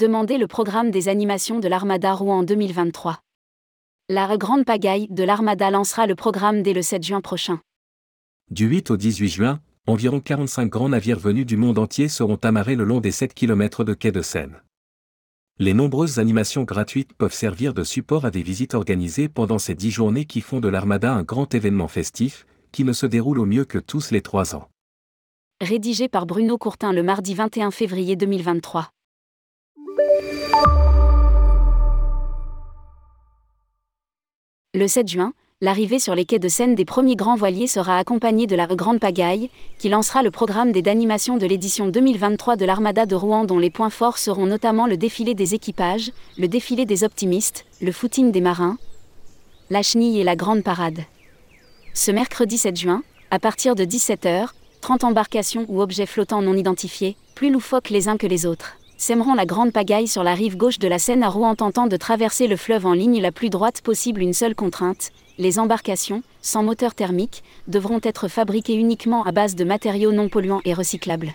Demandez le programme des animations de l'Armada Rouen 2023. La grande pagaille de l'Armada lancera le programme dès le 7 juin prochain. Du 8 au 18 juin, environ 45 grands navires venus du monde entier seront amarrés le long des 7 km de quai de Seine. Les nombreuses animations gratuites peuvent servir de support à des visites organisées pendant ces 10 journées qui font de l'Armada un grand événement festif, qui ne se déroule au mieux que tous les 3 ans. Rédigé par Bruno Courtin le mardi 21 février 2023. Le 7 juin, l'arrivée sur les quais de Seine des premiers grands voiliers sera accompagnée de la Grande Pagaille, qui lancera le programme des d'animation de l'édition 2023 de l'Armada de Rouen dont les points forts seront notamment le défilé des équipages, le défilé des optimistes, le footing des marins, la chenille et la grande parade. Ce mercredi 7 juin, à partir de 17h, 30 embarcations ou objets flottants non identifiés, plus loufoques les uns que les autres sèmeront la grande pagaille sur la rive gauche de la Seine à Rouen tentant de traverser le fleuve en ligne la plus droite possible une seule contrainte, les embarcations, sans moteur thermique, devront être fabriquées uniquement à base de matériaux non polluants et recyclables.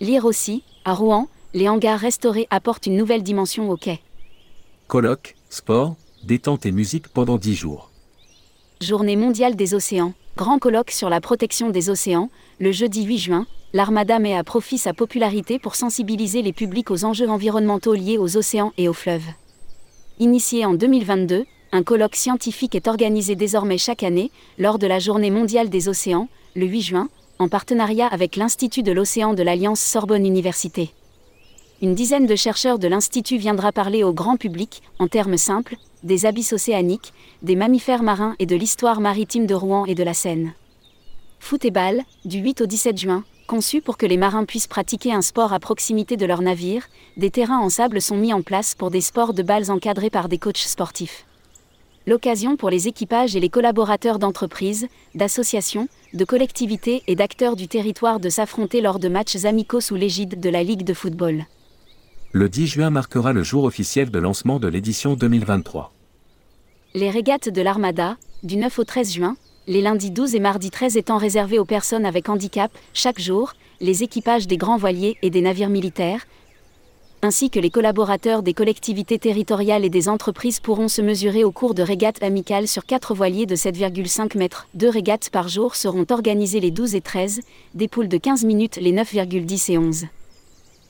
Lire aussi, à Rouen, les hangars restaurés apportent une nouvelle dimension au quai. Colloque, sport, détente et musique pendant 10 jours. Journée mondiale des océans, grand colloque sur la protection des océans, le jeudi 8 juin, l'Armada met à profit sa popularité pour sensibiliser les publics aux enjeux environnementaux liés aux océans et aux fleuves. Initié en 2022, un colloque scientifique est organisé désormais chaque année, lors de la Journée mondiale des océans, le 8 juin, en partenariat avec l'Institut de l'océan de l'Alliance Sorbonne Université. Une dizaine de chercheurs de l'Institut viendra parler au grand public, en termes simples, des abysses océaniques, des mammifères marins et de l'histoire maritime de Rouen et de la Seine. Foot et du 8 au 17 juin, Conçus pour que les marins puissent pratiquer un sport à proximité de leur navire, des terrains en sable sont mis en place pour des sports de balles encadrés par des coachs sportifs. L'occasion pour les équipages et les collaborateurs d'entreprises, d'associations, de collectivités et d'acteurs du territoire de s'affronter lors de matchs amicaux sous l'égide de la Ligue de football. Le 10 juin marquera le jour officiel de lancement de l'édition 2023. Les régates de l'Armada, du 9 au 13 juin, les lundis 12 et mardi 13 étant réservés aux personnes avec handicap, chaque jour, les équipages des grands voiliers et des navires militaires, ainsi que les collaborateurs des collectivités territoriales et des entreprises pourront se mesurer au cours de régates amicales sur quatre voiliers de 7,5 mètres. Deux régates par jour seront organisées les 12 et 13, des poules de 15 minutes les 9,10 et 11.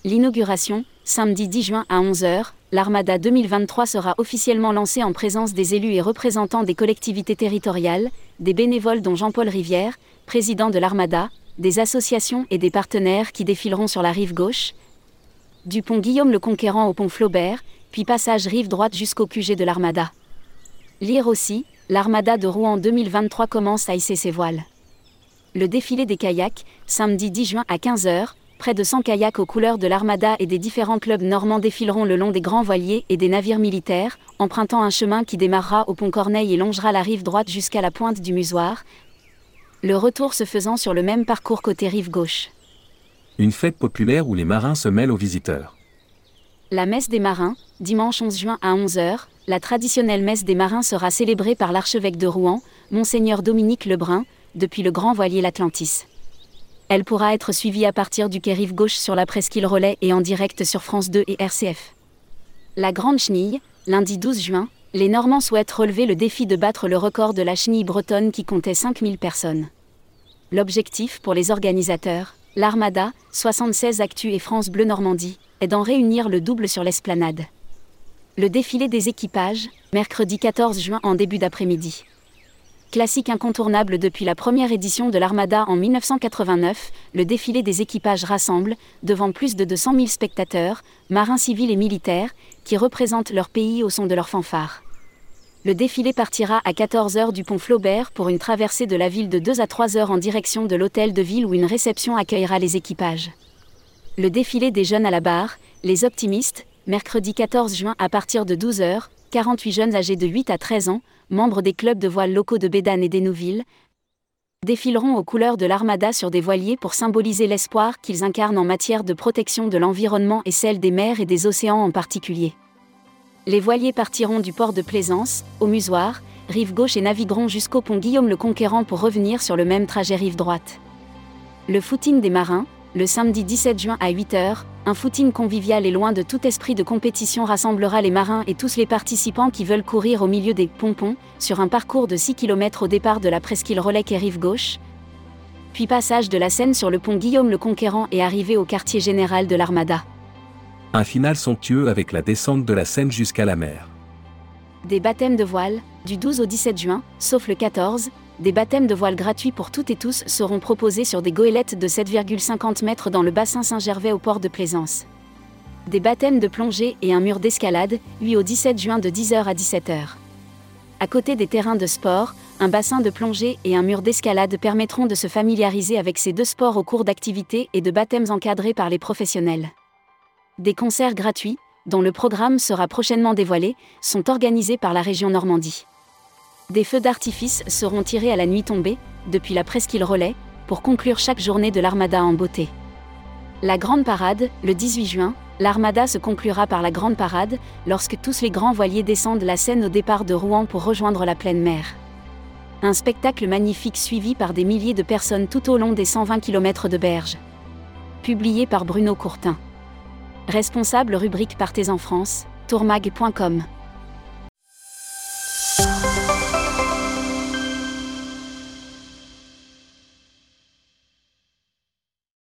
L'inauguration, samedi 10 juin à 11h, l'Armada 2023 sera officiellement lancée en présence des élus et représentants des collectivités territoriales, des bénévoles dont Jean-Paul Rivière, président de l'Armada, des associations et des partenaires qui défileront sur la rive gauche, du pont Guillaume le Conquérant au pont Flaubert, puis passage rive droite jusqu'au QG de l'Armada. Lire aussi, l'Armada de Rouen 2023 commence à hisser ses voiles. Le défilé des kayaks, samedi 10 juin à 15h, près de 100 kayaks aux couleurs de l'Armada et des différents clubs normands défileront le long des grands voiliers et des navires militaires, empruntant un chemin qui démarrera au pont Corneille et longera la rive droite jusqu'à la pointe du Musoir, le retour se faisant sur le même parcours côté rive gauche. Une fête populaire où les marins se mêlent aux visiteurs. La messe des marins, dimanche 11 juin à 11h, la traditionnelle messe des marins sera célébrée par l'archevêque de Rouen, Monseigneur Dominique Lebrun, depuis le grand voilier l'Atlantis. Elle pourra être suivie à partir du quai rive gauche sur la presqu'île Relais et en direct sur France 2 et RCF. La Grande Chenille, lundi 12 juin, les Normands souhaitent relever le défi de battre le record de la chenille bretonne qui comptait 5000 personnes. L'objectif pour les organisateurs, l'Armada, 76 Actu et France Bleu Normandie, est d'en réunir le double sur l'esplanade. Le défilé des équipages, mercredi 14 juin en début d'après-midi classique incontournable depuis la première édition de l'Armada en 1989, le défilé des équipages rassemble, devant plus de 200 000 spectateurs, marins civils et militaires, qui représentent leur pays au son de leurs fanfares. Le défilé partira à 14h du pont Flaubert pour une traversée de la ville de 2 à 3 heures en direction de l'hôtel de ville où une réception accueillera les équipages. Le défilé des jeunes à la barre, les optimistes, mercredi 14 juin à partir de 12h, 48 jeunes âgés de 8 à 13 ans, membres des clubs de voile locaux de Bédane et d'Enouville, défileront aux couleurs de l'Armada sur des voiliers pour symboliser l'espoir qu'ils incarnent en matière de protection de l'environnement et celle des mers et des océans en particulier. Les voiliers partiront du port de Plaisance, au Musoir, rive gauche et navigueront jusqu'au pont Guillaume le Conquérant pour revenir sur le même trajet rive droite. Le footing des marins, le samedi 17 juin à 8h, un footing convivial et loin de tout esprit de compétition rassemblera les marins et tous les participants qui veulent courir au milieu des pompons, sur un parcours de 6 km au départ de la presqu'île Rolec et rive gauche. Puis passage de la Seine sur le pont Guillaume le Conquérant et arrivée au quartier général de l'Armada. Un final somptueux avec la descente de la Seine jusqu'à la mer. Des baptêmes de voile, du 12 au 17 juin, sauf le 14, des baptêmes de voile gratuits pour toutes et tous seront proposés sur des goélettes de 7,50 mètres dans le bassin Saint-Gervais au port de Plaisance. Des baptêmes de plongée et un mur d'escalade, 8 au 17 juin de 10h à 17h. À côté des terrains de sport, un bassin de plongée et un mur d'escalade permettront de se familiariser avec ces deux sports au cours d'activités et de baptêmes encadrés par les professionnels. Des concerts gratuits, dont le programme sera prochainement dévoilé, sont organisés par la région Normandie. Des feux d'artifice seront tirés à la nuit tombée, depuis la presqu'île Relais, pour conclure chaque journée de l'Armada en beauté. La Grande Parade, le 18 juin, l'Armada se conclura par la Grande Parade, lorsque tous les grands voiliers descendent la Seine au départ de Rouen pour rejoindre la pleine mer. Un spectacle magnifique suivi par des milliers de personnes tout au long des 120 km de berge. Publié par Bruno Courtin. Responsable rubrique Partez en France, tourmag.com.